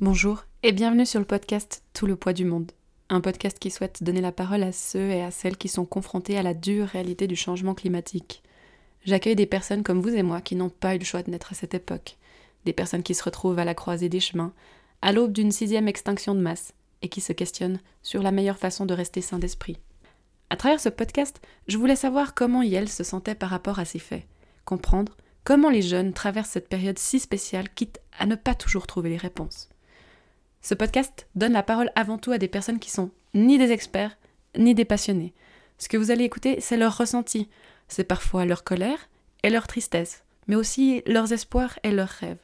Bonjour et bienvenue sur le podcast Tout le poids du monde. Un podcast qui souhaite donner la parole à ceux et à celles qui sont confrontés à la dure réalité du changement climatique. J'accueille des personnes comme vous et moi qui n'ont pas eu le choix de naître à cette époque. Des personnes qui se retrouvent à la croisée des chemins, à l'aube d'une sixième extinction de masse, et qui se questionnent sur la meilleure façon de rester sain d'esprit. À travers ce podcast, je voulais savoir comment Yel se sentait par rapport à ces faits, comprendre comment les jeunes traversent cette période si spéciale, quitte à ne pas toujours trouver les réponses. Ce podcast donne la parole avant tout à des personnes qui sont ni des experts, ni des passionnés. Ce que vous allez écouter, c'est leur ressenti. C'est parfois leur colère et leur tristesse, mais aussi leurs espoirs et leurs rêves.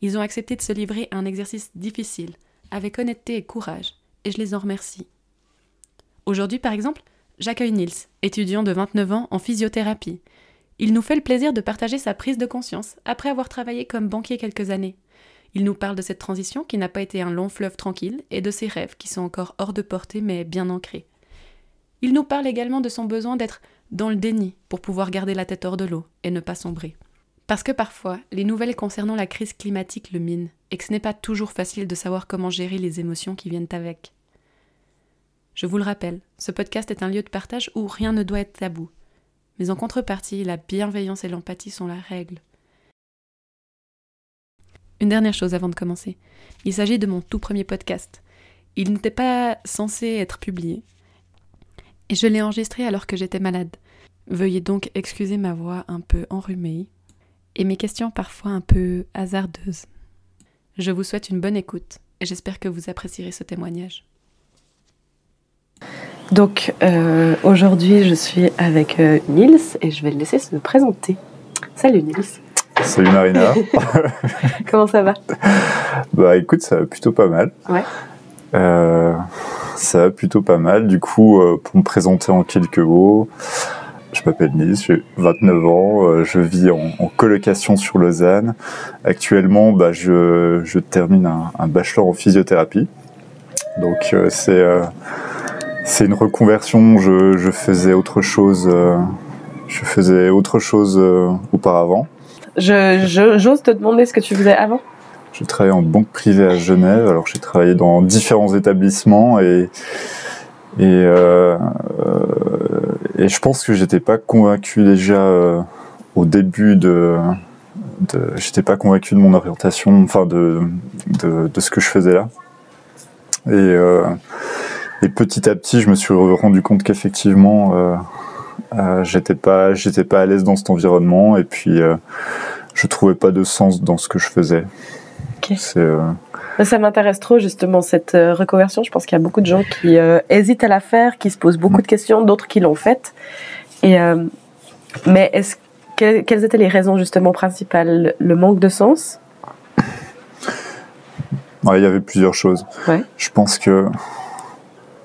Ils ont accepté de se livrer à un exercice difficile, avec honnêteté et courage, et je les en remercie. Aujourd'hui, par exemple, j'accueille Nils, étudiant de 29 ans en physiothérapie. Il nous fait le plaisir de partager sa prise de conscience après avoir travaillé comme banquier quelques années. Il nous parle de cette transition qui n'a pas été un long fleuve tranquille et de ses rêves qui sont encore hors de portée mais bien ancrés. Il nous parle également de son besoin d'être dans le déni pour pouvoir garder la tête hors de l'eau et ne pas sombrer. Parce que parfois, les nouvelles concernant la crise climatique le minent et que ce n'est pas toujours facile de savoir comment gérer les émotions qui viennent avec. Je vous le rappelle, ce podcast est un lieu de partage où rien ne doit être tabou. Mais en contrepartie, la bienveillance et l'empathie sont la règle. Une dernière chose avant de commencer. Il s'agit de mon tout premier podcast. Il n'était pas censé être publié. Et je l'ai enregistré alors que j'étais malade. Veuillez donc excuser ma voix un peu enrhumée et mes questions parfois un peu hasardeuses. Je vous souhaite une bonne écoute et j'espère que vous apprécierez ce témoignage. Donc euh, aujourd'hui je suis avec euh, Nils et je vais le laisser se présenter. Salut Nils. Salut Marina. Comment ça va? Bah écoute, ça va plutôt pas mal. Ouais. Euh, ça va plutôt pas mal. Du coup, euh, pour me présenter en quelques mots, je m'appelle Nice, j'ai 29 ans, euh, je vis en, en, colocation sur Lausanne. Actuellement, bah, je, je termine un, un, bachelor en physiothérapie. Donc euh, c'est euh, c'est une reconversion. Je, je, faisais autre chose. je faisais autre chose auparavant. Je, j'ose te demander ce que tu faisais avant J'ai travaillé en banque privée à Genève. Alors j'ai travaillé dans différents établissements et et, euh, et je pense que j'étais pas convaincu déjà euh, au début de, j'étais pas convaincu de mon orientation, enfin de, de, ce que je faisais là. Et, euh, et petit à petit, je me suis rendu compte qu'effectivement, euh, j'étais pas, j'étais pas à l'aise dans cet environnement et puis euh, je trouvais pas de sens dans ce que je faisais. Okay. Euh... Ça m'intéresse trop justement cette reconversion. Je pense qu'il y a beaucoup de gens qui hésitent à la faire, qui se posent beaucoup de questions, d'autres qui l'ont faite. Et mais est-ce que, quelles étaient les raisons justement principales? Le manque de sens? Ouais, Il y avait plusieurs choses. Ouais. Je pense que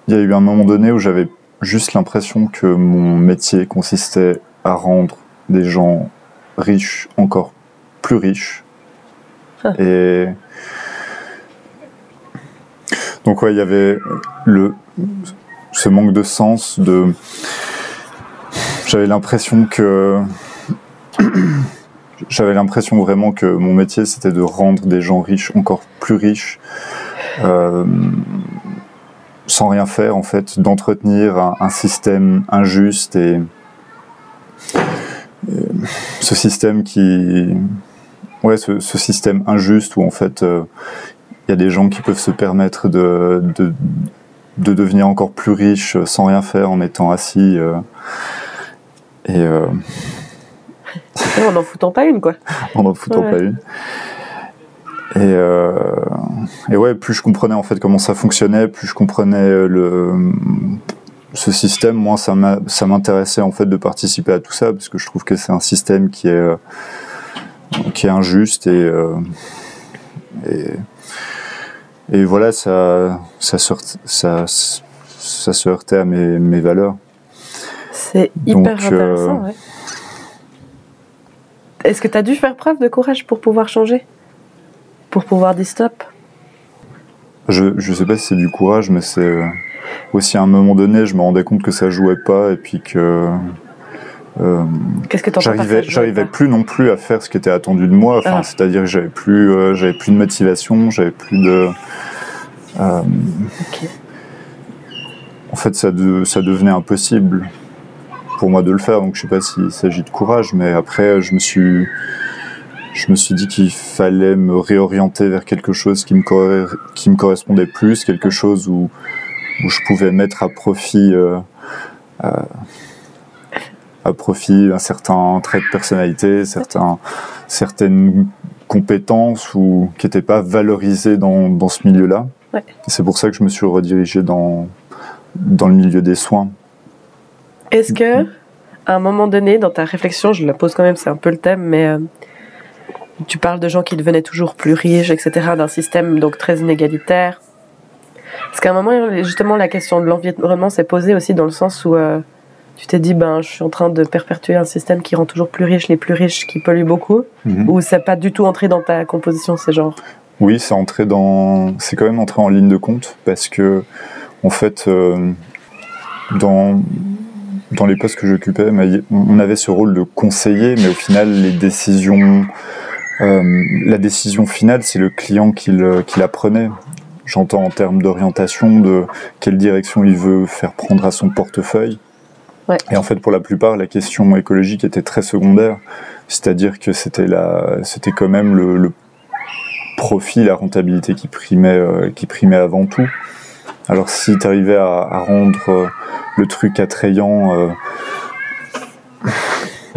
il y a eu un moment donné où j'avais juste l'impression que mon métier consistait à rendre des gens riches encore plus riches. Ah. Et donc ouais, il y avait le ce manque de sens de j'avais l'impression que j'avais l'impression vraiment que mon métier c'était de rendre des gens riches encore plus riches euh, sans rien faire en fait, d'entretenir un, un, système injuste et, et, ce système qui, ouais, ce, ce, système injuste où en fait il euh, y a des gens qui peuvent se permettre de, de, de, devenir encore plus riches sans rien faire en étant assis euh, et euh, en n'en foutant pas une quoi. en n'en foutant ouais. pas une. Et, euh, et, ouais, plus je comprenais en fait comment ça fonctionnait, plus je comprenais le ce système, moi ça m'intéressait en fait de participer à tout ça parce que je trouve que c'est un système qui est qui est injuste et, euh, et, et voilà ça ça se, ça, ça se heurtait à mes, mes valeurs. C'est hyper Donc, intéressant. Euh, ouais. Est-ce que tu as dû faire preuve de courage pour pouvoir changer? Pour pouvoir dire stop? Je je sais pas si c'est du courage, mais c'est aussi à un moment donné, je me rendais compte que ça jouait pas et puis que Qu'est-ce que j'arrivais, j'arrivais plus non plus à faire ce qui était attendu de moi. Enfin, ah. c'est-à-dire que j'avais plus, j'avais plus de motivation, j'avais plus de. En fait, ça, ça devenait impossible pour moi de le faire. Donc, je sais pas s'il s'agit de courage, mais après, je me suis, je me suis dit qu'il fallait me réorienter vers quelque chose qui me, qui me correspondait plus, quelque chose où, où je pouvais mettre à profit, euh, à, profit un certain trait de personnalité, certains, certaines compétences ou qui n'étaient pas valorisées dans, dans ce milieu-là. C'est pour ça que je me suis redirigé dans, dans le milieu des soins. Est-ce que, à un moment donné, dans ta réflexion, je la pose quand même, c'est un peu le thème, mais euh, tu parles de gens qui devenaient toujours plus riches, etc., d'un système donc très inégalitaire. Parce qu'à un moment, justement, la question de l'environnement s'est posée aussi dans le sens où euh, tu t'es dit, ben, je suis en train de perpétuer un système qui rend toujours plus riches les plus riches, qui polluent beaucoup, mhm. ou c'est pas du tout entré dans ta composition, ces genres? Oui, c'est entré dans, c'est quand même entré en ligne de compte parce que, en fait, euh, dans dans les postes que j'occupais, on avait ce rôle de conseiller, mais au final, les décisions, euh, la décision finale, c'est le client qui, la prenait. J'entends en termes d'orientation, de quelle direction il veut faire prendre à son portefeuille. Et en fait, pour la plupart, la question écologique était très secondaire. C'est-à-dire que c'était la, c'était quand même le, profit, la rentabilité qui primait, euh, qui primait avant tout. Alors si tu arrivais à, rendre euh, le truc attrayant euh,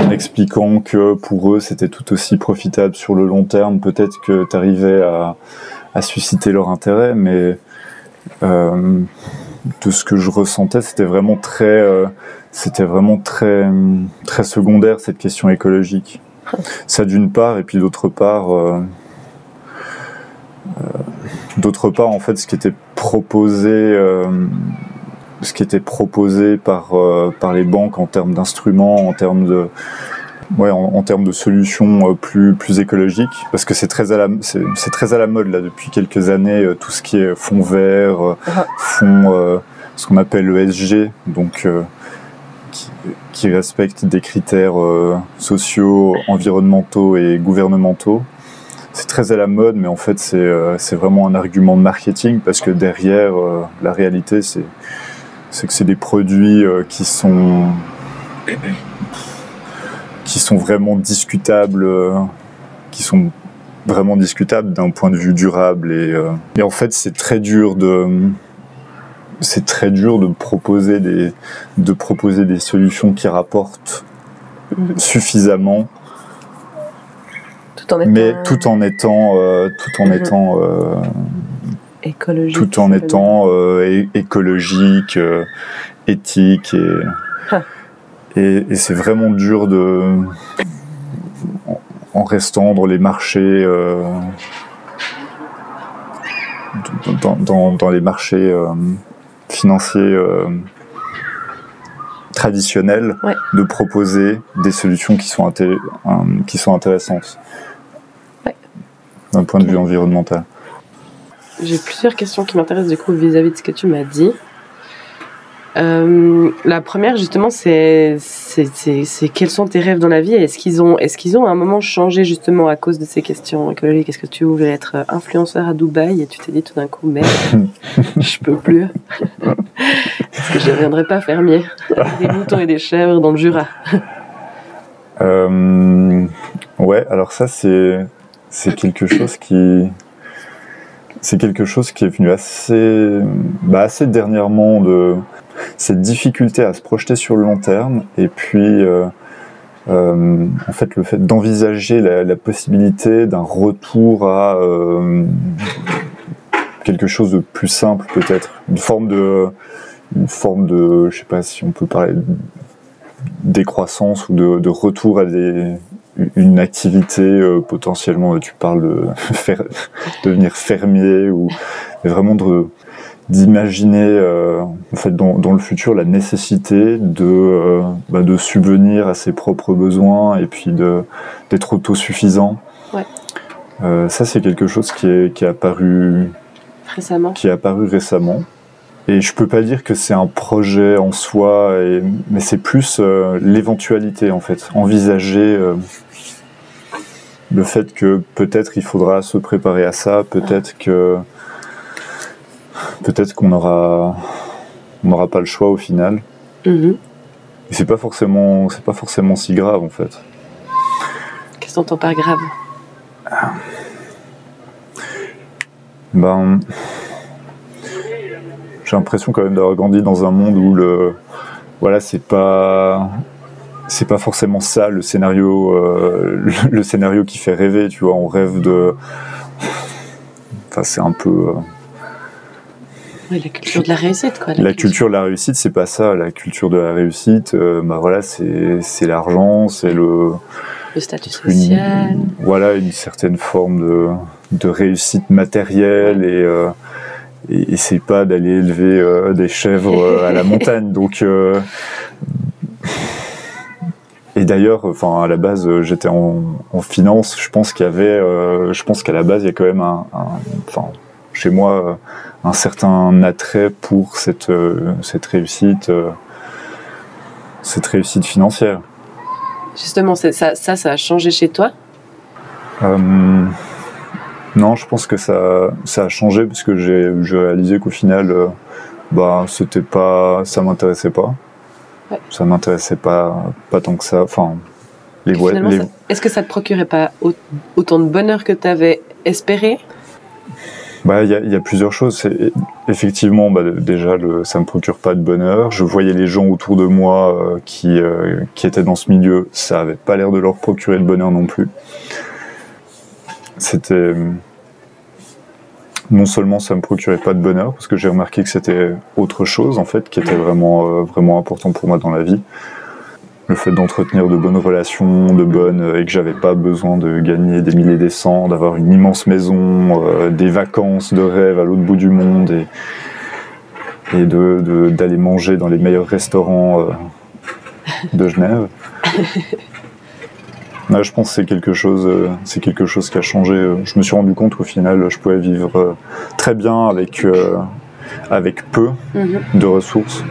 en expliquant que pour eux c'était tout aussi profitable sur le long terme, peut-être que tu arrivais à, susciter leur intérêt, mais euh, de ce que je ressentais, c'était vraiment très, c'était vraiment très, très secondaire cette question écologique. Ça d'une part, et puis d'autre part, d'autre part, en fait, ce qui était proposé, euh, ce qui était proposé par euh, par les banques en termes d'instruments, en termes de ouais, en, termes de solutions euh, plus plus écologiques, parce que c'est très à la c'est très à la mode là depuis quelques années tout ce qui est fonds verts, ah. fonds ce qu'on appelle l'ESG, donc qui, qui respecte des critères sociaux, environnementaux et gouvernementaux c'est très à la mode, mais en fait, c'est euh, vraiment un argument de marketing parce que derrière, euh, la réalité, c'est que c'est des produits euh, qui sont qui sont vraiment discutables, qui sont vraiment discutables d'un point de vue durable et, et en fait, c'est très dur de c'est très dur de proposer des de proposer des solutions qui rapportent suffisamment mais tout en étant, euh, tout en mhm. étant euh, écologique, tout en étant euh, écologique, éthique et, et, c'est vraiment dur de en restant dans les marchés dans, dans, dans, les marchés financiers traditionnels de proposer des solutions qui sont, qui sont intéressantes. D'un point de vue environnemental J'ai plusieurs questions qui m'intéressent du coup vis-à-vis de ce que tu m'as dit. Euh, la première justement c'est quels sont tes rêves dans la vie est-ce qu'ils ont est-ce qu'ils ont à un moment changé justement à cause de ces questions écologiques? Est-ce que tu voulais être influenceur à Dubaï et tu t'es dit tout d'un coup merde je peux plus? Est-ce que je ne reviendrai pas fermier des moutons et des chèvres dans le Jura. Euh, ouais alors ça c'est c'est quelque chose qui c'est quelque chose qui est venu assez bah assez dernièrement de cette difficulté à se projeter sur le long terme et puis euh, euh, en fait le fait d'envisager la, possibilité d'un retour à euh, quelque chose de plus simple peut-être. Une forme de une forme de je sais pas si on peut parler décroissance ou de retour à des une activité euh, potentiellement tu parles de devenir fermier ou vraiment de d'imaginer euh, en fait dans, dans, le futur la nécessité de euh, bah, de subvenir à ses propres besoins et puis de d'être autosuffisant. Ouais. ça c'est quelque chose qui est qui est apparu récemment. qui est apparu récemment. Et je peux pas dire que c'est un projet en soi, et, mais c'est plus euh, l'éventualité en fait, envisager euh, le fait que peut-être il faudra se préparer à ça, peut-être que peut-être qu'on aura on n'aura pas le choix au final. Mhm. Et c'est pas forcément c'est pas forcément si grave en fait. Qu'est-ce qu'on entend par grave? Ben j'ai l'impression quand même d'avoir grandi dans un monde où le voilà c'est pas c'est pas forcément ça le scénario euh, le, le scénario qui fait rêver tu vois on rêve de enfin c'est un peu euh, Oui, la culture de la réussite, quoi. la culture de la réussite c'est pas ça la culture de la réussite euh, bah voilà c'est l'argent c'est le Le statut une- social. voilà une certaine forme de de réussite matérielle et euh, et, et c'est pas d'aller élever euh, des chèvres à la montagne donc euh, et d'ailleurs enfin à la base euh, j'étais en, en finance. Je pense qu'il y avait euh, je pense qu'à la base il y a quand même un, enfin chez moi euh, un certain attrait pour cette cette réussite cette réussite financière. Justement, ça, ça, ça a changé chez toi? Euh, non, je pense que ça, ça a changé parce que j'ai réalisé qu'au final, bah, c'était pas, ça m'intéressait pas. Ouais. Ça m'intéressait pas, pas tant que ça. Enfin, les, les- ça- Est-ce que ça te procurait pas au- autant de bonheur que tu avais espéré? Bah, il y a, il y a plusieurs choses. C'est- Effectivement, bah, déjà, le, ça me procure pas de bonheur. Je voyais les gens autour de moi euh, qui, euh, qui étaient dans ce milieu, ça avait pas l'air de leur procurer de bonheur non plus. C'était non seulement ça me procurait pas de bonheur, parce que j'ai remarqué que c'était autre chose en fait qui était vraiment euh, vraiment important pour moi dans la vie. Le fait d'entretenir de bonnes relations, de bonnes, euh, et que j'avais pas besoin de gagner des milliers des cents, d'avoir une immense maison, euh, des vacances de rêve à l'autre bout du monde et, d'aller manger dans les meilleurs restaurants de Genève. Là, je pense que c'est quelque chose, euh, c'est quelque chose qui a changé. Je me suis rendu compte qu'au final, je pouvais vivre euh, très bien avec euh, avec peu Mhm. de ressources.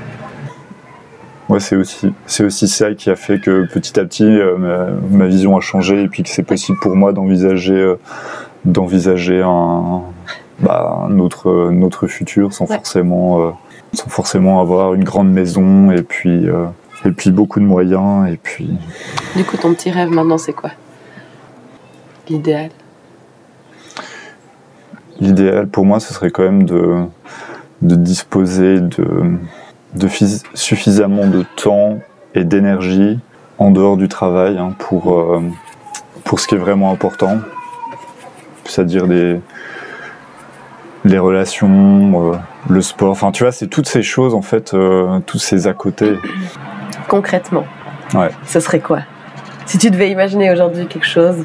Ouais, c'est aussi, c'est aussi ça qui a fait que petit à petit, euh, ma, ma vision a changé et puis que c'est possible pour moi d'envisager, euh, d'envisager un, bah, un autre futur sans Ouais. forcément, euh, sans forcément avoir une grande maison et puis, et puis beaucoup de moyens et puis. Du coup, ton petit rêve maintenant, c'est quoi? L'idéal. L'idéal pour moi, ce serait quand même de, de disposer de, de suffisamment de temps et d'énergie en dehors du travail hein, pour, euh, pour ce qui est vraiment important, c'est-à-dire des, les relations, euh, le sport, enfin tu vois, c'est toutes ces choses en fait, euh, tous ces à côté. Concrètement, Ouais. ce serait quoi? Si tu devais imaginer aujourd'hui quelque chose,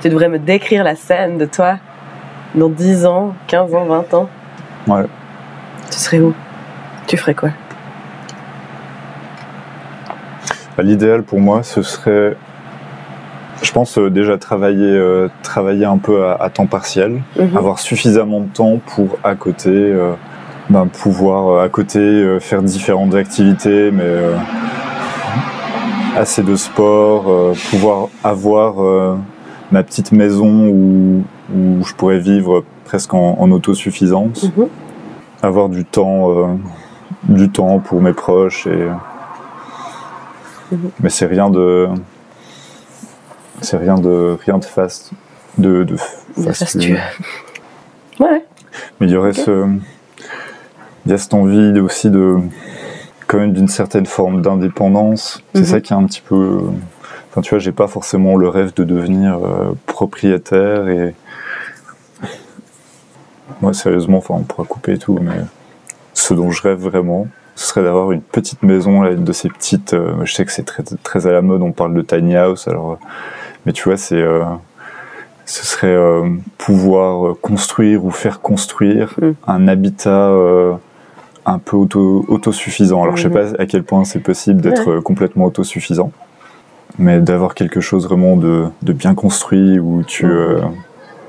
tu devrais me décrire la scène de toi dans 10 ans, 15 ans, 20 ans. Ouais. Tu serais où? Tu ferais quoi? Bah, L'idéal pour moi, ce serait, je pense euh, déjà travailler, euh, travailler un peu à, à temps partiel. Mhm. avoir suffisamment de temps pour à côté euh, ben, pouvoir à côté faire différentes activités mais assez de sport euh, pouvoir avoir euh, ma petite maison où, où je pourrais vivre presque en, en autosuffisance Mhm. avoir du temps euh, du temps pour mes proches et Mhm. mais c'est rien de c'est rien de rien de fast de, de, De fastueux. Ouais. Mais il y aurait Ok. ce, il y a cette envie aussi de, quand même d'une certaine forme d'indépendance. C'est Mhm. ça qui est un petit peu, enfin tu vois, j'ai pas forcément le rêve de devenir euh, propriétaire et, moi sérieusement, enfin on pourra couper et tout, mais ce dont je rêve vraiment, ce serait d'avoir une petite maison là, de ces petites. euh, je sais que c'est très très à la mode, on parle de tiny house, alors, euh, mais tu vois, c'est euh, ce serait pouvoir construire ou faire construire Mm. un habitat un peu auto, autosuffisant. Alors je sais Mhm. pas à quel point c'est possible d'être euh, complètement autosuffisant, mais d'avoir quelque chose vraiment de, de bien construit où tu Mhm. euh,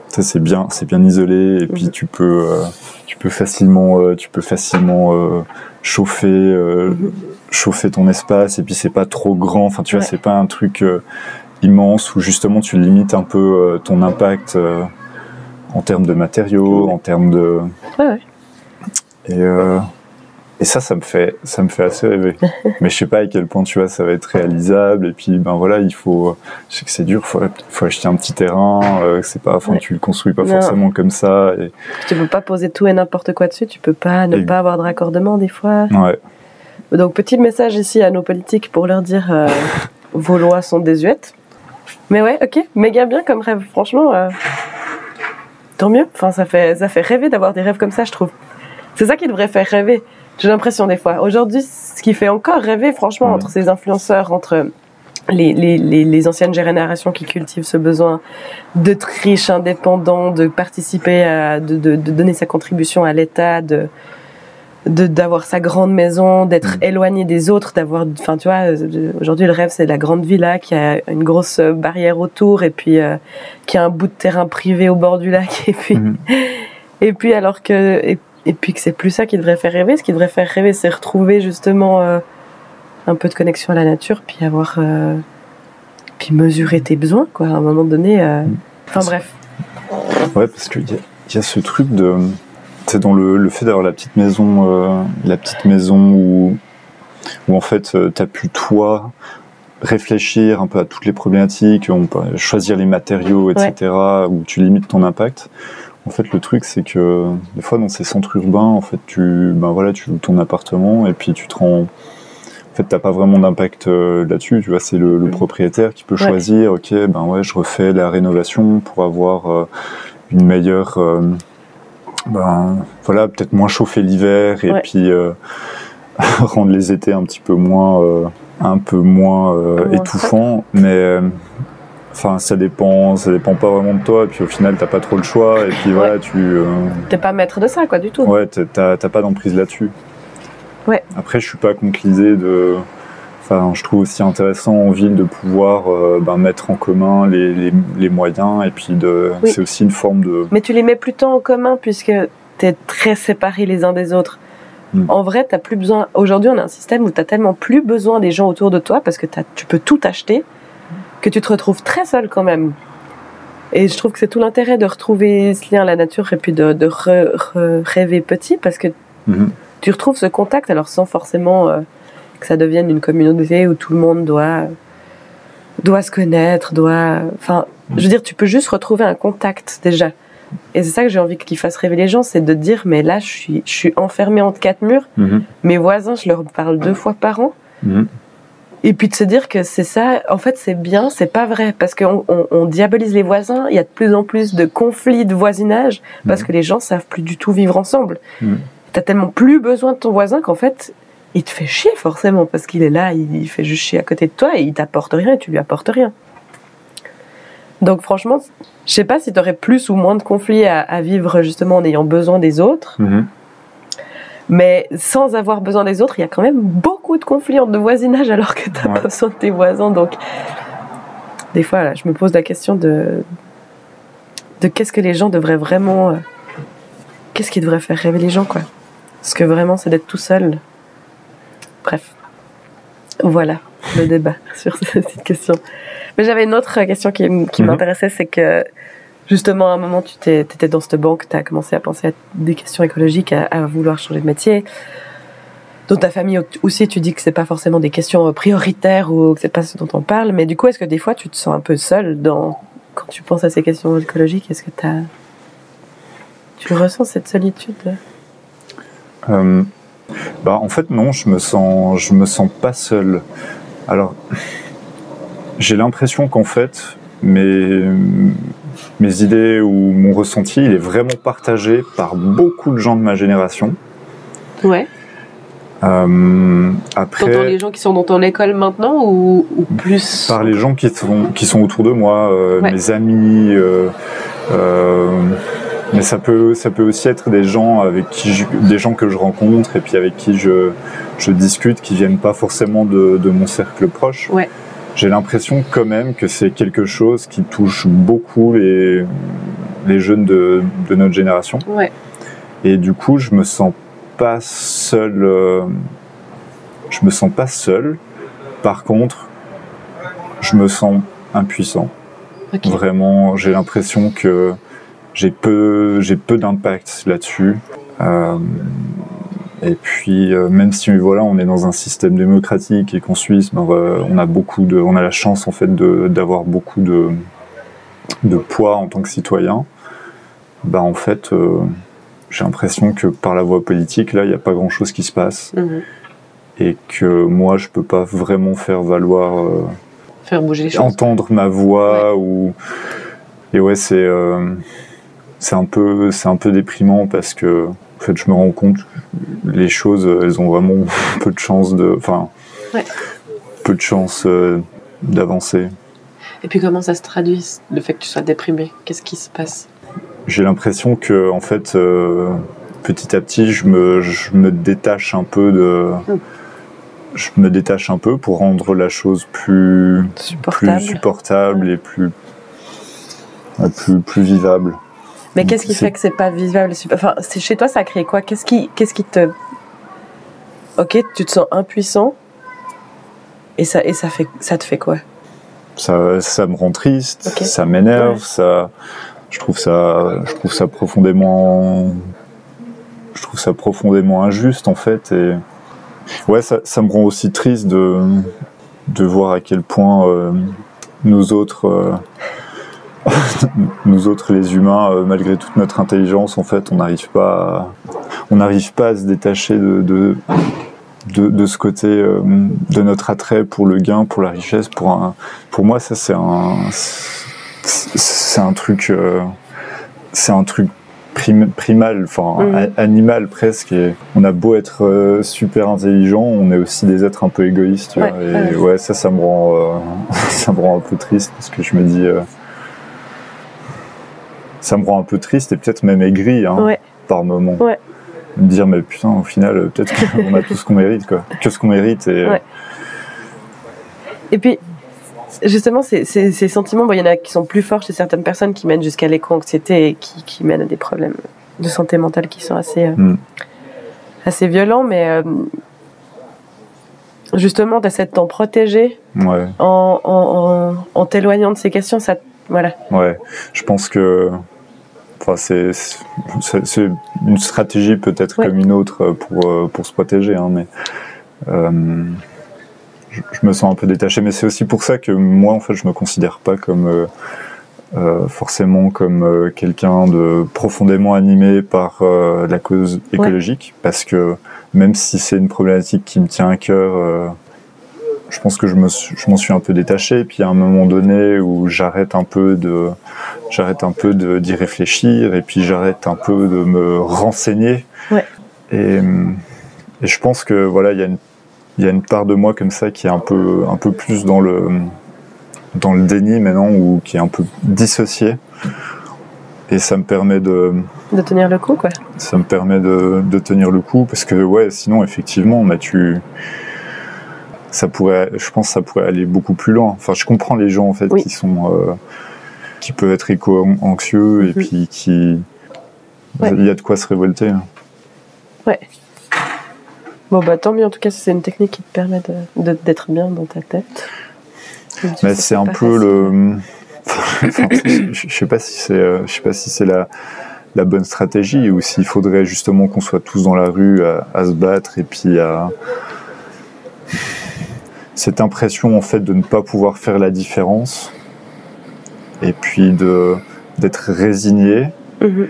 Ça c'est bien, c'est bien isolé et puis Mhm. tu peux, euh, tu peux facilement, euh, tu peux facilement chauffer, chauffer ton espace et puis c'est pas trop grand. Enfin tu vois, Ouais. c'est pas un truc immense où justement tu limites un peu ton impact en termes de matériaux, en termes de Ouais, ouais. et euh, et ça, ça me fait, ça me fait assez rêver. Mais je sais pas à quel point tu vois, ça va être réalisable. Et puis, ben voilà, il faut, je sais que c'est dur, faut, faut acheter un petit terrain. Euh, c'est pas, enfin, Ouais. tu le construis pas Non. forcément comme ça. Et, Tu peux pas poser tout et n'importe quoi dessus. Tu peux pas ne Et- pas avoir de raccordement des fois. ouais, Donc petit message ici à nos politiques pour leur dire euh, vos lois sont désuètes. Mais ouais, ok, méga bien comme rêve. Franchement, euh, tant mieux. Enfin, ça fait ça fait rêver d'avoir des rêves comme ça, je trouve. C'est ça qui devrait faire rêver. J'ai l'impression des fois. Aujourd'hui, ce qui fait encore rêver, franchement, Ouais. entre ces influenceurs, entre les, les, les, les anciennes générations qui cultivent ce besoin d'être riche, indépendant, de participer, à, de, de, de donner sa contribution à l'État, de d'avoir sa grande maison, d'être Mm. éloigné des autres, d'avoir, enfin tu vois, euh, aujourd'hui le rêve c'est la grande villa qui a une grosse euh, barrière autour et puis euh, qui a un bout de terrain privé au bord du lac et puis Mhm. et puis alors que et, et puis que c'est plus ça qui devrait faire rêver. Ce qui devrait faire rêver, c'est retrouver justement euh, un peu de connexion à la nature, puis avoir euh, puis mesurer tes besoins quoi. À un moment donné. euh. Enfin bref. ouais, parce qu'il y y a ce truc de, c'est dans le, le fait d'avoir la petite maison, la petite maison où, où en fait, t'as pu toi réfléchir un peu à toutes les problématiques, on peut choisir les matériaux, etc., où tu limites ton impact. En fait, le truc, c'est que des fois, dans ces centres urbains, en fait, tu, ben voilà, tu loues ton appartement et puis tu te rends. En fait, t'as pas vraiment d'impact euh, là-dessus. Tu vois, c'est le, le Mhm. propriétaire qui peut Ouais. choisir. Ok, ben ouais, je refais la rénovation pour avoir euh, une meilleure. euh, ben voilà, peut-être moins chauffer l'hiver et Ouais. puis rendre les étés un petit peu moins, un peu moins étouffants. Mais Enfin, ça dépend, ça dépend pas vraiment de toi. Et puis au final, t'as pas trop le choix. Et puis voilà, tu, euh, T'es pas maître de ça quoi du tout. ouais, t'as- pas d'emprise là-dessus. Ouais. Après, je suis pas contre l'idée de. Enfin, je trouve aussi intéressant en ville de pouvoir euh, ben, mettre en commun les, les, les moyens. Et puis de, Oui. c'est aussi une forme de. Mais tu les mets plus tant en commun puisque t'es très séparés les uns des autres. Mm. En vrai, t'as plus besoin. Aujourd'hui, on a un système où t'as tellement plus besoin des gens autour de toi parce que tu peux tout acheter que tu te retrouves très seul quand même. Et je trouve que c'est tout l'intérêt de retrouver ce lien à la nature et puis de, de re- re- rêver petit parce que Mhm. tu retrouves ce contact alors sans forcément euh, que ça devienne une communauté où tout le monde doit doit se connaître, doit enfin je veux dire tu peux juste retrouver un contact déjà. Et c'est ça que j'ai envie qu'ils fassent rêver les gens, c'est de dire mais là je suis je suis enfermé entre quatre murs, Mhm. mes voisins je leur parle deux fois par an Mhm. Et puis de se dire que c'est ça, en fait c'est bien, c'est pas vrai, parce qu'on on, on diabolise les voisins, il y a de plus en plus de conflits de voisinage, parce Mhm. que les gens savent plus du tout vivre ensemble. Mhm. T'as tellement plus besoin de ton voisin qu'en fait, il te fait chier forcément, parce qu'il est là, il, fait juste chier à côté de toi, et il t'apporte rien, et tu lui apportes rien. Donc franchement, je sais pas si t'aurais plus ou moins de conflits à, à vivre justement en ayant besoin des autres, Mhm. Mais sans avoir besoin des autres, il y a quand même beaucoup de conflits de voisinage alors que t'as Ouais. pas besoin de tes voisins. Donc, des fois, là, je me pose la question de, de qu'est-ce que les gens devraient vraiment. euh, qu'est-ce qui devrait faire rêver les gens, quoi Est-ce que vraiment c'est d'être tout seul Bref. Voilà le débat sur cette question. Mais j'avais une autre question qui Mhm. m'intéressait, c'est que justement, à un moment, tu étais dans cette banque, tu as commencé à penser à des questions écologiques, à, vouloir changer de métier. Dans ta famille aussi, tu dis que c'est pas forcément des questions euh, prioritaires ou que c'est pas ce dont on parle, mais du coup, est-ce que des fois tu te sens un peu seul dans, quand tu penses à ces questions écologiques Est-ce que t'as, tu ressens cette solitude? Euh, bah, en fait, non, je me sens, je me sens pas seul. Alors, j'ai l'impression qu'en fait, mes, mes idées ou mon ressenti, il est vraiment partagé par beaucoup de gens de ma génération. Ouais. Euh, après, T'entends les gens qui sont dans ton école maintenant ou, ou plus par les gens qui sont, qui sont autour de moi, euh, Ouais. mes amis. euh, euh, mais ça peut, ça peut aussi être des gens avec qui je- des gens que je rencontre et puis avec qui je, je discute, qui viennent pas forcément de, de mon cercle proche. Ouais. J'ai l'impression quand même que c'est quelque chose qui touche beaucoup les, les jeunes de, de notre génération. Ouais. Et du coup, je me sens pas seul. euh, je me sens pas seul. Par contre, je me sens impuissant. Ok. Vraiment, j'ai l'impression que j'ai peu, j'ai peu d'impact là-dessus. Euh, et puis, euh, même si voilà, on est dans un système démocratique et qu'en Suisse, ben, on a beaucoup de, on a la chance en fait d'avoir beaucoup de, de poids en tant que citoyen. Bah en fait, euh, j'ai l'impression que par la voie politique, là, il n'y a pas grand-chose qui se passe Mhm. et que moi, je peux pas vraiment faire valoir. euh, Faire bouger les choses. entendre ma voix ou et ouais c'est c'est un peu c'est un peu déprimant parce que fait je me rends compte que les choses elles ont vraiment peu de chance de enfin Ouais. peu de chance euh, d'avancer Et puis comment ça se traduit, le fait que tu sois déprimé? Qu'est-ce qui se passe? J'ai l'impression que en fait euh, petit à petit je me je me détache un peu de Mm. je me détache un peu pour rendre la chose plus Supportable. plus supportable et plus ouais, plus plus vivable Mais qu'est-ce qui fait que c'est pas super- Enfin, c'est chez toi, ça a créé quoi? Qu'est-ce qui, qu'est-ce qui te. Ok, tu te sens impuissant? Et ça, et ça fait, ça te fait quoi? Ça, ça me rend triste, ça m'énerve, Ouais. ça, je trouve ça, je trouve ça profondément, je trouve ça profondément injuste en fait et ouais, ça, ça me rend aussi triste de, de voir à quel point euh, nous autres, euh, nous autres les humains, euh, malgré toute notre intelligence, en fait, on n'arrive pas, à, on n'arrive pas à se détacher de, de de, de ce côté euh, de notre attrait pour le gain, pour la richesse, pour un, pour moi ça c'est un c'est un truc euh, c'est un truc prim- primal, enfin a- animal presque. Et on a beau être euh, super intelligent, on est aussi des êtres un peu égoïstes. tu Ouais, vois. et ouais. ça, ça me rend ça me rend un peu triste parce que je me dis ça me rend un peu triste et peut-être même aigri hein, Ouais. par moment. Ouais. Me dire mais putain au final euh, peut-être qu'on a tout ce qu'on mérite quoi, que ce qu'on mérite et Ouais. Et puis, justement, ces, ces, ces sentiments, bon, il y en a qui sont plus forts chez certaines personnes qui mènent jusqu'à l'éco-anxiété et qui, qui mènent à des problèmes de santé mentale qui sont assez, euh, Mm. assez violents. Mais euh, justement, tu essaies de t'en protéger ouais. en, en, en, en t'éloignant de ces questions. Ça, voilà. Ouais, je pense que enfin, c'est une stratégie peut-être Ouais. comme une autre pour, euh, pour se protéger, hein, mais euh, je, je me sens un peu détaché. Mais c'est aussi pour ça que moi, en fait, je me considère pas comme euh, euh, forcément comme quelqu'un de profondément animé par la cause écologique, parce que même si c'est une problématique qui me tient à cœur. Je pense que je me je m'en suis un peu détaché puis à un moment donné où j'arrête un peu de j'arrête un peu de- d'y réfléchir et puis j'arrête un peu de me renseigner Ouais. et, et je pense que voilà il y a une il y a une part de moi comme ça qui est un peu un peu plus dans le dans le déni maintenant ou qui est un peu dissocié et ça me permet de De tenir le coup, quoi. ça me permet de, de tenir le coup parce que ouais sinon effectivement bah, tu ça pourrait je pense que ça pourrait aller beaucoup plus loin enfin je comprends les gens en fait Oui. qui sont euh, qui peuvent être éco-anxieux et Mhm. puis qui Ouais. il y a de quoi se révolter hein. Bon, bah tant mieux. En tout cas, c'est une technique qui te permet d'être bien dans ta tête. Mais c'est un peu facile. le enfin, je sais pas si c'est euh, je sais pas si c'est la la bonne stratégie ou s'il faudrait justement qu'on soit tous dans la rue à, à se battre et puis à cette impression en fait de ne pas pouvoir faire la différence et puis de d'être résigné Mhm.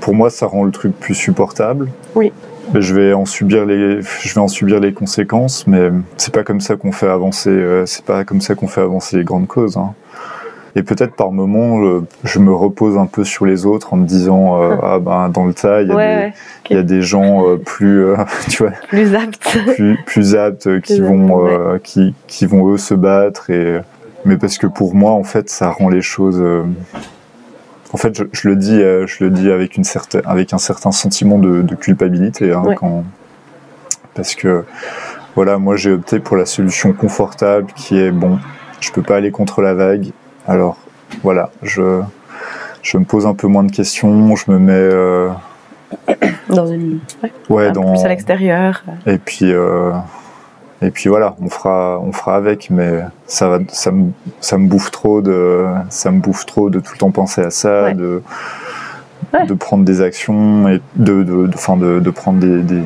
pour moi ça rend le truc plus supportable Oui. Mais je vais en subir les je vais en subir les conséquences mais c'est pas comme ça qu'on fait avancer euh, c'est pas comme ça qu'on fait avancer les grandes causes hein. Et peut-être par moment je, me repose un peu sur les autres en me disant euh, ah ben dans le tas il y a Ouais, des ouais. il y a des gens euh, plus euh, tu vois Plus apte. plus, plus aptes qui Plus vont aptes, qui, qui vont eux se battre et mais parce que pour moi en fait ça rend les choses en fait je, je le dis je le dis avec une certaine avec un certain sentiment de, de culpabilité hein, quand parce que voilà moi j'ai opté pour la solution confortable qui est bon je peux pas aller contre la vague alors voilà je je me pose un peu moins de questions, je me mets euh, Dans une. Ouais, ouais un dans plus à l'extérieur. et puis euh, et puis voilà, on fera on fera avec, mais ça va ça me ça me bouffe trop de ça me bouffe trop de tout le temps penser à ça, Ouais. de Ouais. de prendre des actions et de de enfin, de, de prendre des, des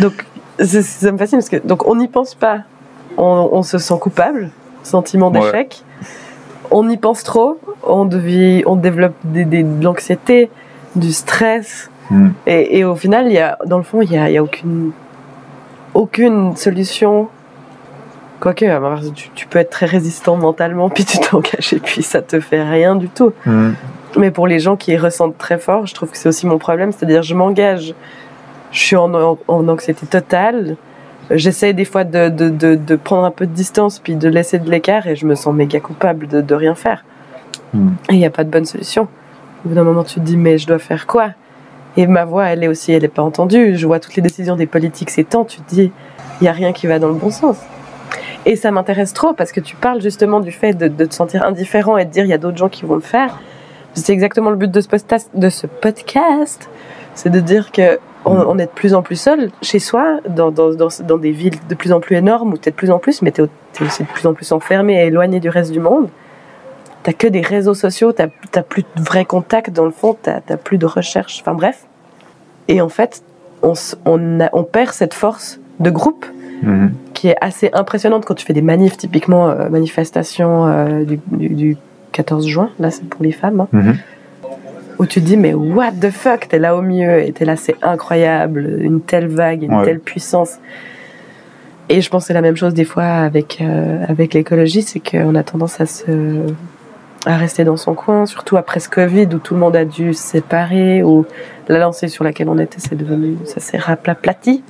Donc, ça me fascine parce que donc on n'y pense pas, on, on se sent coupable, sentiment Ouais. d'échec. On y pense trop, on devient, on développe des, des- de l'anxiété, du stress, Hmm. et, et au final, il y a, dans le fond, il y a, y a aucune, aucune solution. Quoique, tu, tu peux être très résistant mentalement, puis tu t'engages et puis ça te fait rien du tout. Hmm. Mais pour les gens qui ressentent très fort, je trouve que c'est aussi mon problème. C'est-à-dire, je m'engage, je suis en, en, en anxiété totale. J'essaie des fois de, de, de, de prendre un peu de distance, puis de laisser de l'écart, et je me sens méga coupable de, de rien faire. Hmm. Et il n'y a pas de bonne solution. Au bout d'un moment, tu te dis, mais je dois faire quoi? Et ma voix, elle est aussi, elle n'est pas entendue. Je vois toutes les décisions des politiques s'étend, tu te dis, il n'y a rien qui va dans le bon sens. Et ça m'intéresse trop parce que tu parles justement du fait de, de te sentir indifférent et de dire il y a d'autres gens qui vont le faire. C'est exactement le but de ce podcast, de ce podcast, c'est de dire que on, on est de plus en plus seul chez soi, dans, dans, dans, dans des villes de plus en plus énormes, ou peut-être plus en plus, mais t'es es aussi de plus en plus enfermé et éloigné du reste du monde. T'as que des réseaux sociaux, t'as plus de vrais contacts dans le fond, t'as plus de recherche, enfin bref. Et en fait, on, s- on, a- on perd cette force de groupe Mhm. qui est assez impressionnante quand tu fais des manifs, typiquement euh, manifestations euh, du, du, du 14 juin, là c'est pour les femmes, hein, Mhm. où tu te dis mais what the fuck, t'es là au milieu et t'es là, c'est incroyable, une telle vague, une Ouais. telle puissance. Et je pense que c'est la même chose des fois avec, euh, avec l'écologie, c'est qu'on a tendance à se à rester dans son coin, surtout après ce Covid où tout le monde a dû se séparer, où la lancée sur laquelle on était, c'est devenu, ça s'est raplati.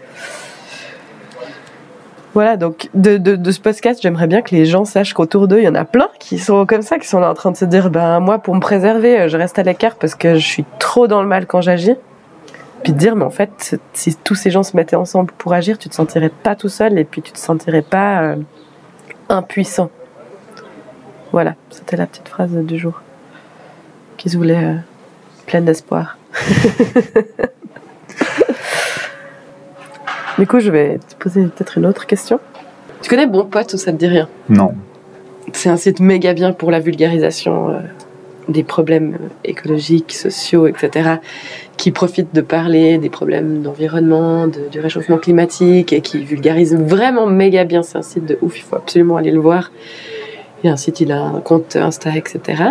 Voilà, donc de, de, ce podcast, j'aimerais bien que les gens sachent qu'autour d'eux, il y en a plein qui sont comme ça, qui sont là en train de se dire, ben moi, pour me préserver, euh, je reste à l'écart parce que je suis trop dans le mal quand j'agis. Puis de dire, mais en fait, si tous ces gens se mettaient ensemble pour agir, tu te sentirais pas tout seul et puis tu te sentirais pas euh, impuissant. Voilà, c'était la petite phrase du jour qui se voulait euh, pleine d'espoir. du coup, je vais te poser peut-être une autre question. Tu connais Bon Pote ou ça te dit rien? Non. C'est un site méga bien pour la vulgarisation euh, des problèmes écologiques, sociaux, etc., qui profite de parler des problèmes d'environnement, de- du réchauffement climatique et qui vulgarise vraiment méga bien. C'est un site de ouf, il faut absolument aller le voir. Il y a un site, il a un compte Insta, etc.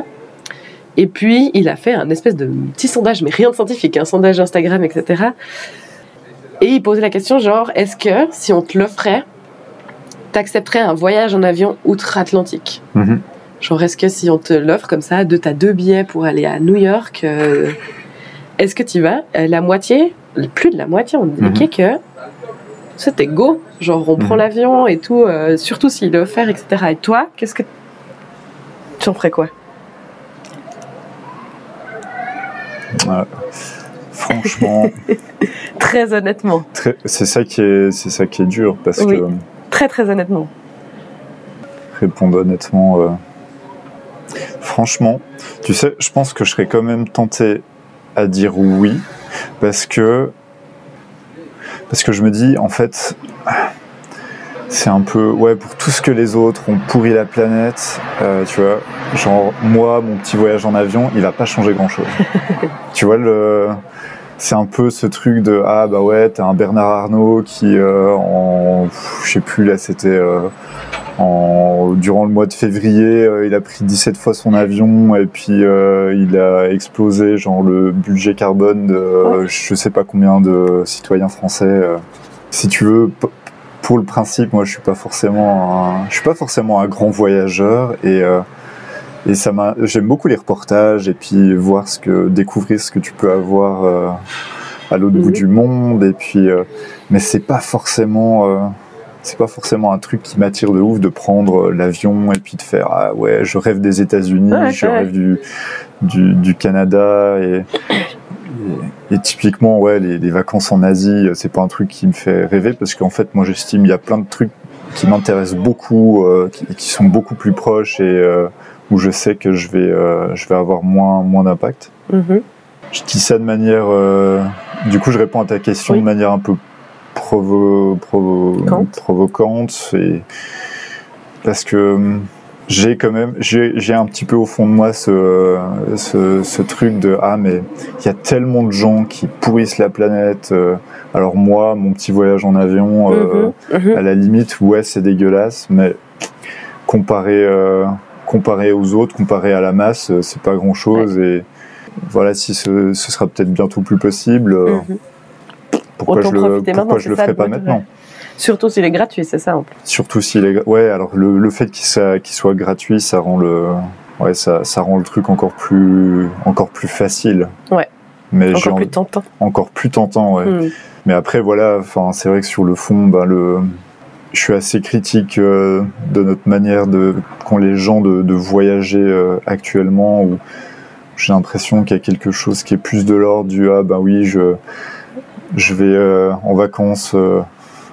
Et puis, il a fait un espèce de petit sondage, mais rien de scientifique, un sondage Instagram, etc. Et il posait la question genre, est-ce que si on te l'offrait, t'accepterais un voyage en avion outre-Atlantique? Mhm. Genre, est-ce que si on te l'offre comme ça, de t'as deux billets pour aller à New York, euh, est-ce que tu vas? Euh, La moitié, plus de la moitié, on Mhm. dit que c'était go. Genre, on prend Mhm. l'avion et tout, euh, surtout s'il est offert, etc. Et toi, qu'est-ce que tu en ferais quoi? Franchement, Très honnêtement, c'est ça qui est, c'est ça qui est dur parce Oui. que très très honnêtement. répondre honnêtement. euh, Franchement, tu sais, je pense que je serais quand même tenté à dire oui parce que parce que je me dis en fait c'est un peu ouais pour tout ce que les autres ont pourri la planète, euh, tu vois. Genre moi, mon petit voyage en avion, il va pas changer grand chose. tu vois le c'est un peu ce truc de ah bah ouais t'as un Bernard Arnault qui euh, en je sais plus là c'était euh, en, durant le mois de février, euh, il a pris 17 fois son avion et puis il a explosé genre le budget carbone de je sais pas combien de citoyens français. Si tu veux, pour le principe, moi je suis pas forcément un, je suis pas forcément un grand voyageur et et ça m'a, j'aime beaucoup les reportages et puis voir ce que, découvrir ce que tu peux avoir euh, à l'autre bout Mhm. du monde et puis, euh, mais c'est pas forcément, euh, c'est pas forcément un truc qui m'attire de ouf de prendre euh, l'avion et puis de faire ah ouais je rêve des États-Unis Ouais, je ouais. rêve du, du du Canada et, et et typiquement ouais les, les vacances en Asie c'est pas un truc qui me fait rêver parce qu'en fait moi j'estime il y a plein de trucs qui m'intéressent beaucoup euh, qui, qui sont beaucoup plus proches et euh, où je sais que je vais, euh, je vais avoir moins, moins d'impact. Mhm. Je dis ça de manière. euh, du coup, je réponds à ta question Oui. de manière un peu provo, provo- Provocante. Et parce que hum, j'ai quand même. J'ai j'ai un petit peu au fond de moi ce, ce, ce truc de Ah, mais il y a tellement de gens qui pourrissent la planète. euh, alors, moi, mon petit voyage en avion, euh, Mhm. Mhm. à la limite, ouais, c'est dégueulasse, mais comparé, euh, comparé aux autres, comparé à la masse, euh, c'est pas grand chose. Et voilà, si ce, ce sera peut-être bientôt plus possible, euh, Mhm. pourquoi Autant je le, pourquoi je le ferai pas maintenant? Surtout s'il est gratuit, c'est ça en plus. Surtout s'il est, ouais, alors le, le fait qu'il soit, gratuit, ça rend le, ouais, ça, ça rend le truc encore plus, encore plus facile. Ouais. Mais Encore plus tentant. encore plus tentant, ouais. Mhm. Mais après, voilà, enfin, c'est vrai que sur le fond, ben, le, je suis assez critique euh, de notre manière de, qu'ont les gens de, de voyager euh, actuellement, où j'ai l'impression qu'il y a quelque chose qui est plus de l'ordre du ah ben oui, je, je vais euh, en vacances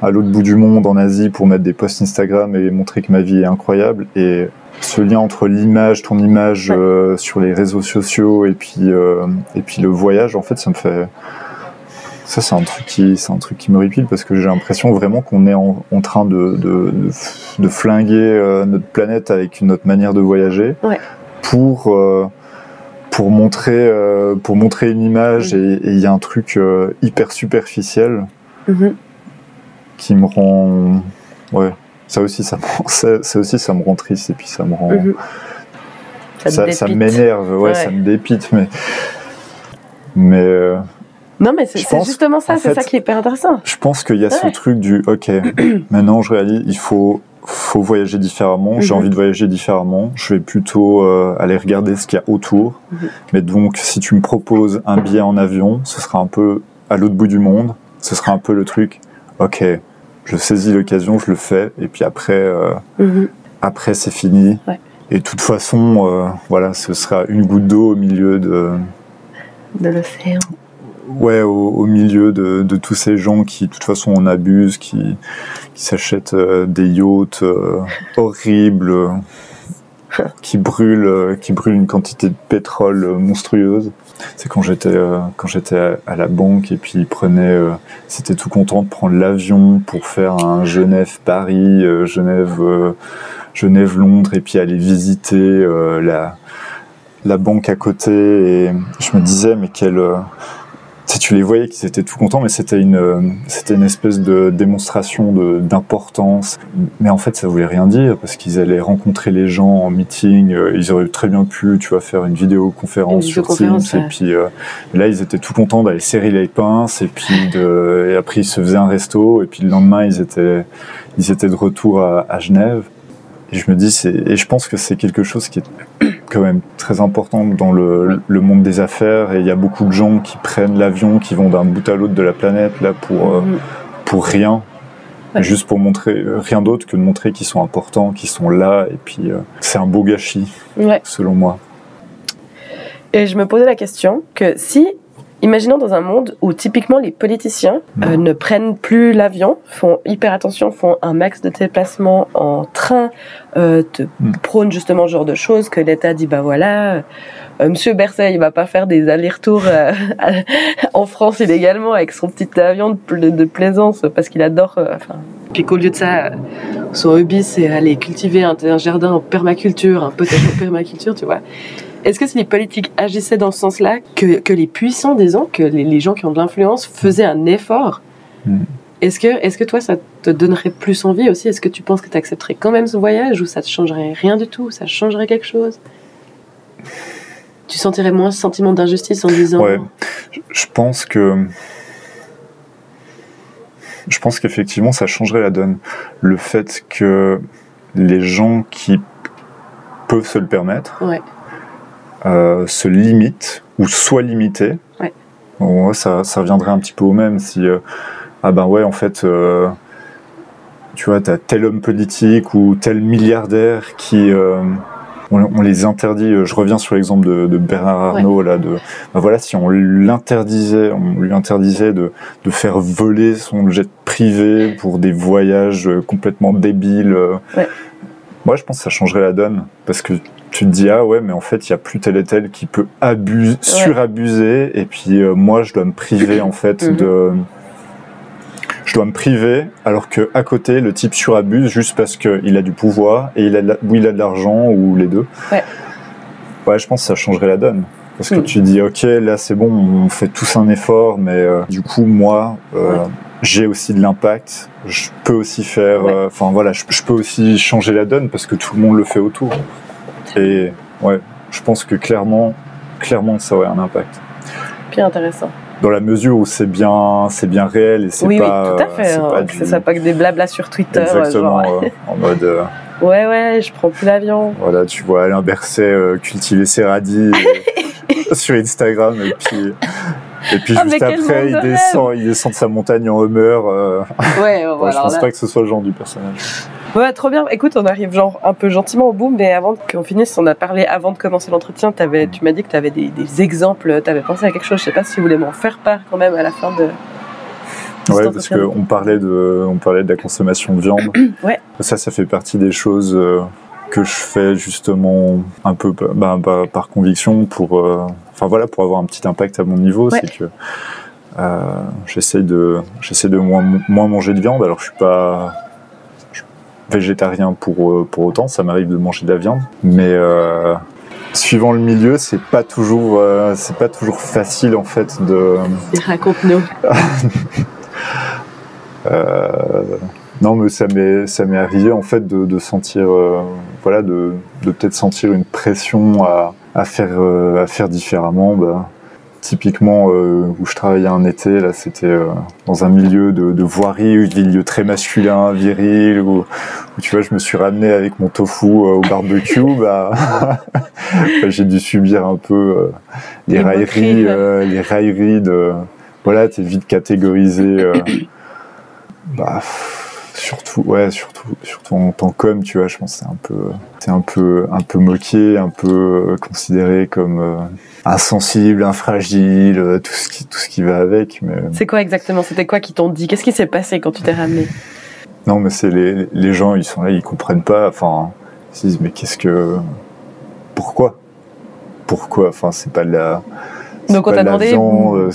à l'autre bout du monde, en Asie, pour mettre des posts Instagram et montrer que ma vie est incroyable. Et ce lien entre l'image, ton image sur les réseaux sociaux et puis, et puis le voyage, en fait, ça me fait ça, c'est un truc qui, c'est un truc qui me répile parce que j'ai l'impression vraiment qu'on est en, en train de, de, flinguer euh, notre planète avec notre manière de voyager Ouais. pour, euh, pour montrer, euh, pour montrer une image Mm. et il y a un truc euh, hyper superficiel Mhm. qui me rend, ouais, ça aussi, ça, me rend- ça, ça aussi, ça me rend triste et puis ça me rend, Mhm. Ça ça, m'énerve, ouais, Ouais. ça me dépite, mais, mais Non, mais c'est justement ça, c'est ça qui est hyper intéressant. Je pense qu'il y a ce truc du ok, maintenant je réalise, il faut, faut voyager différemment, j'ai Mhm. envie de voyager différemment, je vais plutôt euh, aller regarder ce qu'il y a autour. Mhm. Mais donc, si tu me proposes un billet en avion, ce sera un peu à l'autre bout du monde, ce sera un peu le truc, ok, je saisis l'occasion, je le fais, et puis après, euh, Mhm. après c'est fini. Ouais. Et de toute façon, euh, voilà, ce sera une goutte d'eau au milieu de, De l'océan. Ouais, au, au milieu de, de tous ces gens qui, de toute façon, en abusent, qui, qui s'achètent euh, des yachts euh, horribles, qui brûlent, euh, qui brûlent une quantité de pétrole monstrueuse. C'est quand j'étais quand j'étais à, la banque et puis ils prenaient, c'était tout content de prendre l'avion pour faire un Genève-Paris, euh, Genève, euh, Genève-Londres et puis aller visiter la la banque à côté et je me disais mais quelle tu les voyais qu'ils étaient tout contents, mais c'était une, euh, c'était une espèce de démonstration de, d'importance. Mais en fait, ça voulait rien dire parce qu'ils allaient rencontrer les gens en meeting. euh, ils auraient très bien pu, tu vois, faire une vidéoconférence Une sur Teams. vidéoconférence, Et ouais. puis euh, là, ils étaient tout contents d'aller serrer les pinces. Et puis, de, et après, ils se faisaient un resto. Et puis le lendemain, ils étaient, ils étaient de retour à, à Genève. Et je me dis, c'est, et je pense que c'est quelque chose qui est quand même très important dans le, le monde des affaires. Et il y a beaucoup de gens qui prennent l'avion, qui vont d'un bout à l'autre de la planète là pour, euh, Mhm. pour rien. Ouais. Juste pour montrer euh, rien d'autre que de montrer qu'ils sont importants, qu'ils sont là. Et puis, euh, c'est un beau gâchis, Ouais. selon moi. Et je me posais la question que si, imaginons dans un monde où typiquement les politiciens euh, ne prennent plus l'avion, font hyper attention, font un max de déplacements en train, euh, te Mm. prônent justement ce genre de choses, que l'État dit bah voilà, euh, Monsieur Berset il va pas faire des allers-retours euh, en France illégalement avec son petit avion de, pla- de plaisance parce qu'il adore. euh, enfin, puis qu'au lieu de ça, son hobby c'est aller cultiver un, un jardin en permaculture, un potager en permaculture, tu vois. Est-ce que si les politiques agissaient dans ce sens-là, que, que les puissants, disons, que les, les gens qui ont de l'influence faisaient un effort Mm. Est-ce que, est que toi, ça te donnerait plus envie aussi? Est-ce que tu penses que tu accepterais quand même ce voyage ou ça te changerait rien du tout? Ça changerait quelque chose? Tu sentirais moins ce sentiment d'injustice en disant Ouais. Je pense que. Je pense qu'effectivement, ça changerait la donne. Le fait que les gens qui peuvent se le permettre Ouais. Euh, se limitent ou. Ouais. Bon, ouais, ça, ça reviendrait un petit peu au même si. euh, ah ben ouais, en fait. euh, tu vois, t'as tel homme politique ou tel milliardaire qui. on, on les interdit. Je reviens sur l'exemple de, de Bernard Arnault, là, de ben voilà, si on l'interdisait, on lui interdisait de, de faire voler son jet privé pour des voyages complètement débiles, Ouais. Moi, je pense que ça changerait la donne parce que tu te dis ah ouais, mais en fait, il y a plus tel et tel qui peut abuser, surabuser, et puis euh, moi, je dois me priver en fait Mhm. de. Je dois me priver, alors que à côté, le type surabuse juste parce qu'il a du pouvoir et il a de la- ou il a de l'argent ou les deux. Ouais. Ouais, je pense que ça changerait la donne. Parce que Mhm. tu dis, ok, là c'est bon, on fait tous un effort, mais euh, du coup, moi, euh, Ouais. J'ai aussi de l'impact. Je peux aussi faire, Ouais. euh, enfin voilà, je, je peux aussi changer la donne parce que tout le monde le fait autour. Et ouais, je pense que clairement, clairement, ça aurait un impact. Bien intéressant. Dans la mesure où c'est bien, c'est bien réel et c'est Oui, pas, oui, tout à fait. c'est hein, pas du- soit pas que des blablas sur Twitter. euh, exactement genre, euh, en mode, euh, ouais, ouais, je prends plus l'avion. voilà, tu vois Alain Berset euh, cultiver ses radis sur Instagram et puis. Et puis Ah, juste après, il de descend, il descend de sa montagne en Hummer. euh, Ouais, ouais, je pense pas que ce soit le genre du personnage. Ouais, trop bien. Écoute, on arrive genre un peu gentiment au bout, mais avant qu'on finisse, on a parlé avant de commencer l'entretien. t'avais- Tu m'as dit que tu avais des, des exemples, tu avais pensé à quelque chose. Je sais pas si vous voulez m'en faire part quand même à la fin de. Ouais, parce qu'on parlait de, on parlait de la consommation de viande. Ouais. Ça, ça fait partie des choses euh, que je fais justement un peu bah, bah, par conviction pour, euh, enfin voilà, pour avoir un petit impact à mon niveau. Ouais. C'est que euh, j'essaie de, j'essaie de moins, moins manger de viande. Alors je suis pas végétarien pour euh, pour autant. Ça m'arrive de manger de la viande, mais euh, suivant le milieu, c'est pas toujours, euh, c'est pas toujours facile en fait de Raconte-nous. Euh, non, mais ça m'est ça m'est arrivé en fait de, de sentir euh, voilà de, de peut-être sentir une pression à, à faire euh, à faire différemment. Bah, typiquement euh, où je travaillais un été là, c'était euh, dans un milieu de, de voirie, un milieu très masculin, viril, où, où, tu vois, je me suis ramené avec mon tofu euh, au barbecue. bah, bah, j'ai dû subir un peu les, Les railleries, les railleries de voilà, t'es vite catégorisé. bah, surtout, ouais, surtout, surtout en tant qu'homme, tu vois, je pense que c'est un peu, c'est un peu, un peu moqué, un peu euh, considéré comme euh, insensible, infragile, euh, tout ce qui, tout ce qui va avec. Mais C'est quoi exactement? C'était quoi qui t'ont dit? Qu'est-ce qui s'est passé quand tu t'es ramené? Non, mais c'est les, les gens, ils sont là, ils comprennent pas. Enfin, ils se disent, mais qu'est-ce que, pourquoi, pourquoi? Enfin, c'est pas de la. Donc on t'a demandé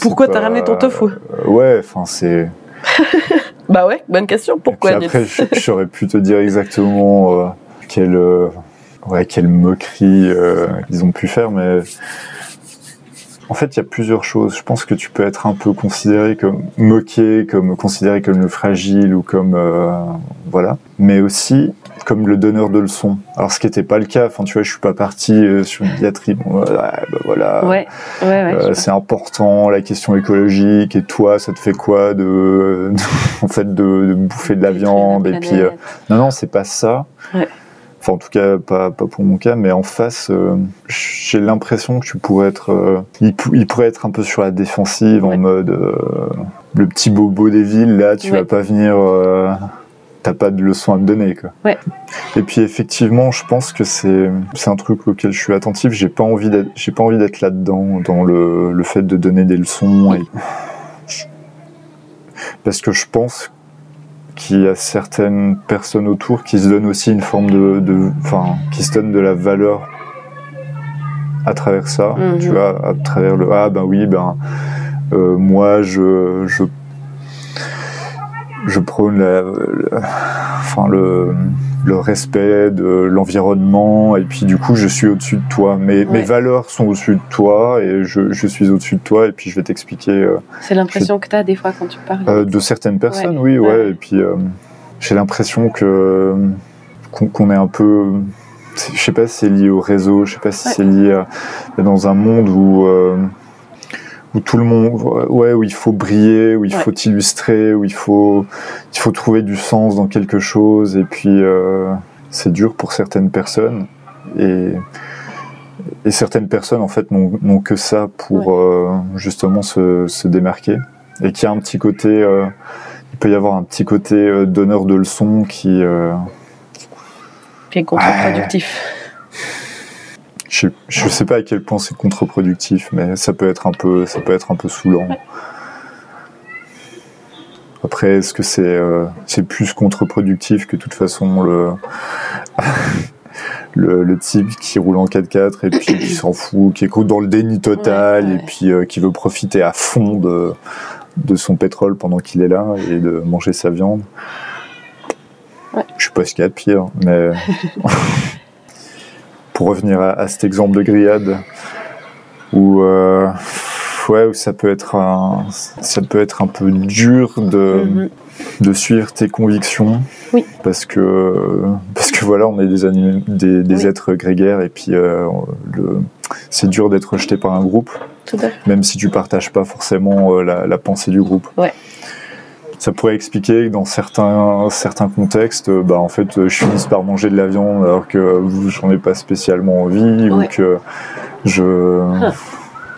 pourquoi t'as ramené ton tofu? Ouais, enfin, c'est. Bah ouais, bonne question. Pourquoi Puis après, j'aurais pu te dire exactement euh, quelle, euh, ouais, quelle moquerie euh, ils ont pu faire, mais en fait, il y a plusieurs choses. Je pense que tu peux être un peu considéré comme moqué, comme considéré comme le fragile ou comme euh, voilà, mais aussi comme le donneur de leçons. Alors, ce qui n'était pas le cas. Enfin, tu vois, je suis pas parti euh, sur une diatribe. Ouais, bah, voilà. Ouais, ouais, ouais. Euh, c'est important la question écologique et toi ça te fait quoi de, en fait de, de bouffer de la viande et puis euh, non non c'est pas ça Ouais. Enfin en tout cas pas, pas pour mon cas mais en face euh, j'ai l'impression que tu pourrais être euh, il, pou- il pourrait être un peu sur la défensive Ouais. en mode euh, le petit bobo des villes là tu Ouais. vas pas venir t'as pas de leçon à me donner quoi Ouais. et puis effectivement, je pense que c'est c'est un truc auquel je suis attentif. J'ai pas envie d'être j'ai pas envie d'être là-dedans dans le le fait de donner des leçons et parce que je pense qu'il y a certaines personnes autour qui se donnent aussi une forme de de enfin qui se donnent de la valeur à travers ça. Mhm. Tu vois, à travers le ah ben oui ben euh, moi je je je prône la, le- enfin le, le respect de l'environnement et puis du coup je suis au-dessus de toi. Mes, valeurs sont au-dessus de toi et je, je suis au-dessus de toi et puis je vais t'expliquer euh, C'est l'impression que t'as des fois quand tu parles. euh, de certaines personnes, oui, Ouais. Et puis euh, j'ai l'impression que qu'on est un peu, je sais pas si c'est lié au réseau, je sais pas si Ouais. c'est lié à, dans un monde où euh, où tout le monde, ouais, où il faut briller, où il Ouais. faut illustrer, où il faut il faut trouver du sens dans quelque chose. Et puis euh, c'est dur pour certaines personnes et et certaines personnes en fait n'ont que ça pour euh, justement se, se démarquer et qu'il y a un petit côté euh, il peut y avoir un petit côté donneur de leçons qui Qui est contre-productif. Je, je sais pas à quel point c'est contre-productif mais ça peut être un peu ça peut être un peu saoulant après est-ce que c'est euh, c'est plus contre-productif que de toute façon le le, le type qui roule en 4x4 et puis qui s'en fout, qui écoute dans le déni total Ouais, ouais. et puis euh, qui veut profiter à fond de, de son pétrole pendant qu'il est là et de manger sa viande? Ouais. Je sais pas ce qu'il y a de pire, mais pour revenir à, à cet exemple de grillade où, euh, ouais, où ça peut être un, ça peut être un peu dur de Mhm. de suivre tes convictions. Oui. Parce que, parce que voilà, on est des, anim- des, des Oui. êtres grégaires et puis euh, c'est dur d'être rejeté par un groupe, Tout à fait. même si tu partages pas forcément euh, la, la pensée du groupe. Ouais. Ça pourrait expliquer que dans certains, certains contextes, euh, bah, en fait, euh, je finisse par manger de la viande alors que euh, j'en ai pas spécialement envie Ouais. ou que je.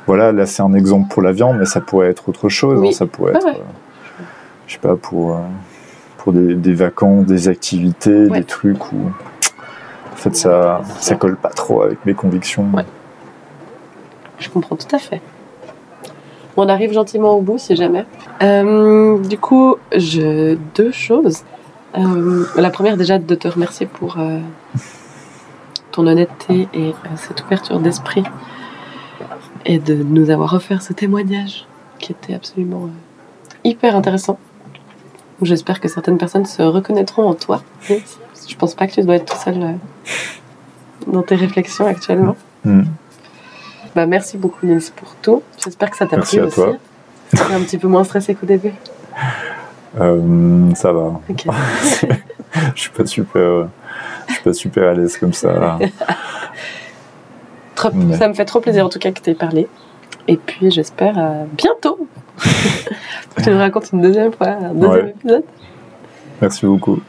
Voilà, là c'est un exemple pour la viande, mais ça pourrait être autre chose. Oui. hein, ça pourrait être, ouais. euh, je sais pas, pour, euh, pour des, des vacances, des activités, Ouais. des trucs où en fait ça, ça colle pas trop avec mes convictions. Ouais. Je comprends tout à fait. On arrive gentiment au bout, si jamais. Euh, du coup, je... deux choses. Euh, la première, déjà, de te remercier pour euh, ton honnêteté et cette ouverture d'esprit et de nous avoir offert ce témoignage qui était absolument hyper intéressant. J'espère que certaines personnes se reconnaîtront en toi. Je pense pas que tu dois être tout seul dans tes réflexions actuellement. Hmm. Bah, merci beaucoup Nils pour tout. J'espère que ça t'a plu à aussi. toi. T'es un petit peu moins stressé qu'au début. Euh, ça va. Je suis pas super, je suis pas super à l'aise comme ça. Trop-. Ça me fait trop plaisir en tout cas que tu aies parlé. Et puis j'espère à bientôt. que tu nous racontes une deuxième fois, un deuxième Ouais. épisode. Merci beaucoup.